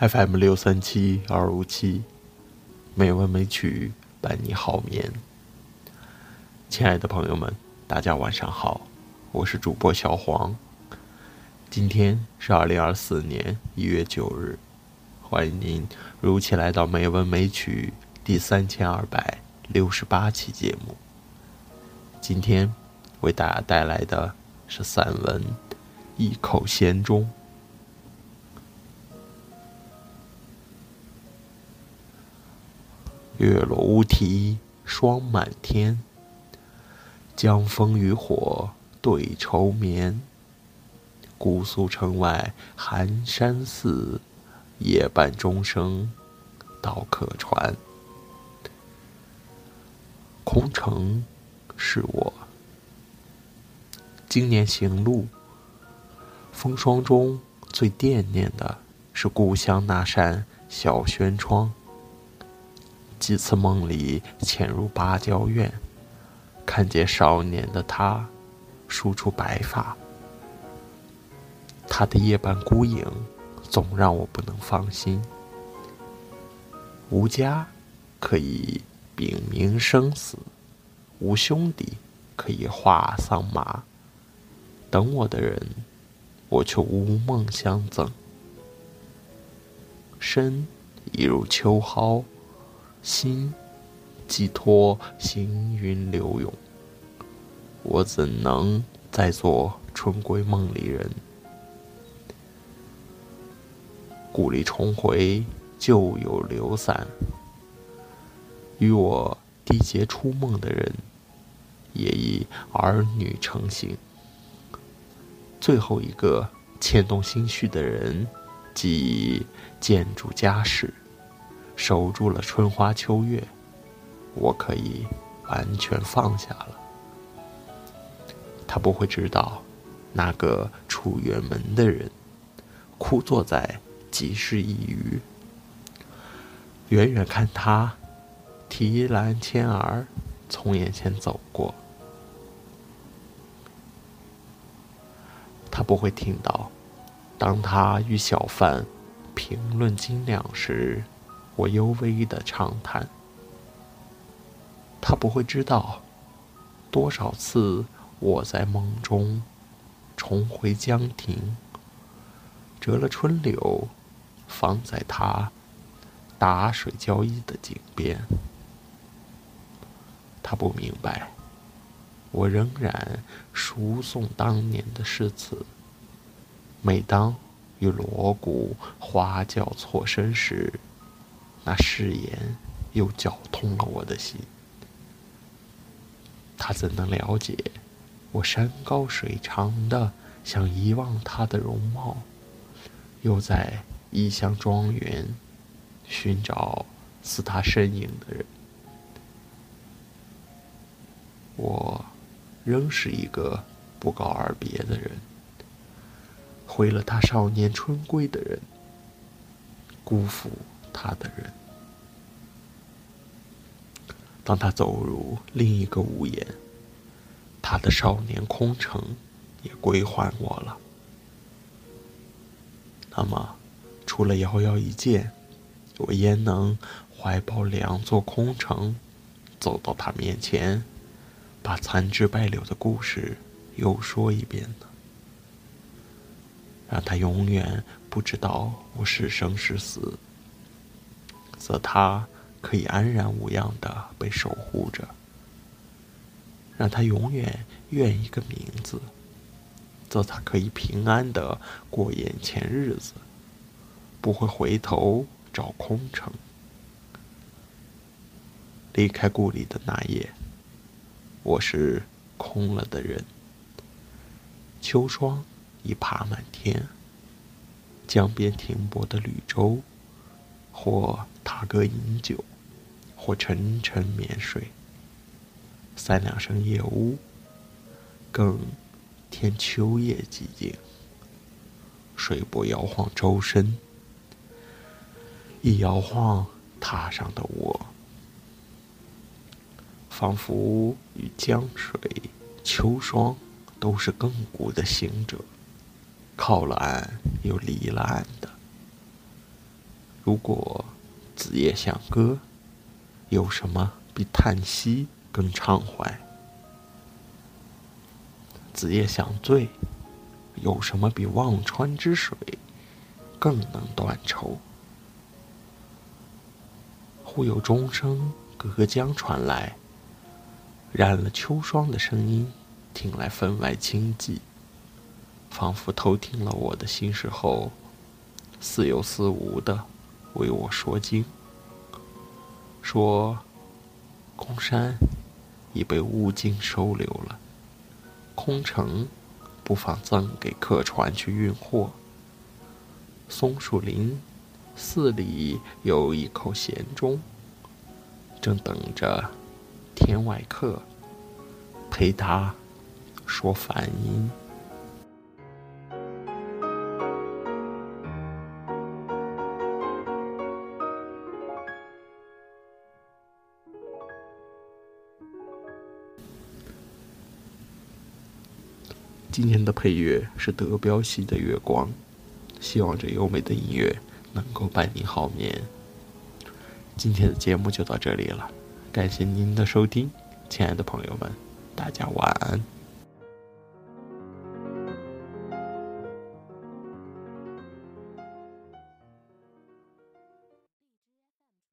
fm 六三七二五七美文美曲伴你好眠。亲爱的朋友们大家晚上好我是主播小黄。今天是二零二四年一月九日欢迎您如期来到美文美曲第三千二百六十八期节目。今天为大家带来的是散文一口咸中》。月落乌啼霜满天，江枫渔火对愁眠。姑苏城外寒山寺，夜半钟声到客船。空城是我，今年行路，风霜中最惦念的是故乡那扇小轩窗。几次梦里潜入芭蕉院，看见少年的他，梳出白发。他的夜半孤影，总让我不能放心。无家，可以禀明生死；无兄弟，可以话桑麻。等我的人，我却无梦相赠。身已如秋蒿。心寄托行云流涌，我怎能再做春归梦里人？故里重回，旧友流散，与我缔结初梦的人，也已儿女成行。最后一个牵动心绪的人，即建筑家室。守住了春花秋月，我可以完全放下了。他不会知道，那个出远门的人，枯坐在集市一隅。远远看他提篮牵儿从眼前走过，他不会听到，当他与小贩评论斤两时。我幽微的长叹，他不会知道，多少次我在梦中重回江亭，折了春柳，放在他打水交易的井边。他不明白，我仍然书诵当年的诗词。每当与锣鼓花轿错身时，那誓言又绞痛了我的心。他怎能了解我山高水长的想遗忘他的容貌，又在异乡庄园寻找似他身影的人？我仍是一个不告而别的人，毁了他少年春归的人，辜负。他的人，当他走入另一个屋檐，他的少年空城也归还我了。那么，除了遥遥一见，我焉能怀抱两座空城，走到他面前，把残枝败柳的故事又说一遍呢？让他永远不知道我是生是死。则他可以安然无恙的被守护着，让他永远愿一个名字，则他可以平安的过眼前日子，不会回头找空城。离开故里的那夜，我是空了的人。秋霜已爬满天，江边停泊的绿洲。或踏歌饮酒，或沉沉眠睡。三两声夜呜，更添秋夜寂静。水波摇晃舟身，一摇晃踏上的我，仿佛与江水、秋霜都是亘古的行者，靠了岸又离了岸的。如果子夜想歌，有什么比叹息更畅怀？子夜想醉，有什么比忘川之水更能断愁？忽有钟声隔江传来，染了秋霜的声音，听来分外清寂，仿佛偷听了我的心事后，似有似无的为我说经，说空山已被物尽收留了，空城不妨赠给客船去运货，松树林。寺里有一口闲钟，正等着天外客陪他说梵音。今天的配乐是德彪西的《月光》，希望这优美的音乐。能够伴你好眠。今天的节目就到这里了，感谢您的收听，亲爱的朋友们，大家晚安。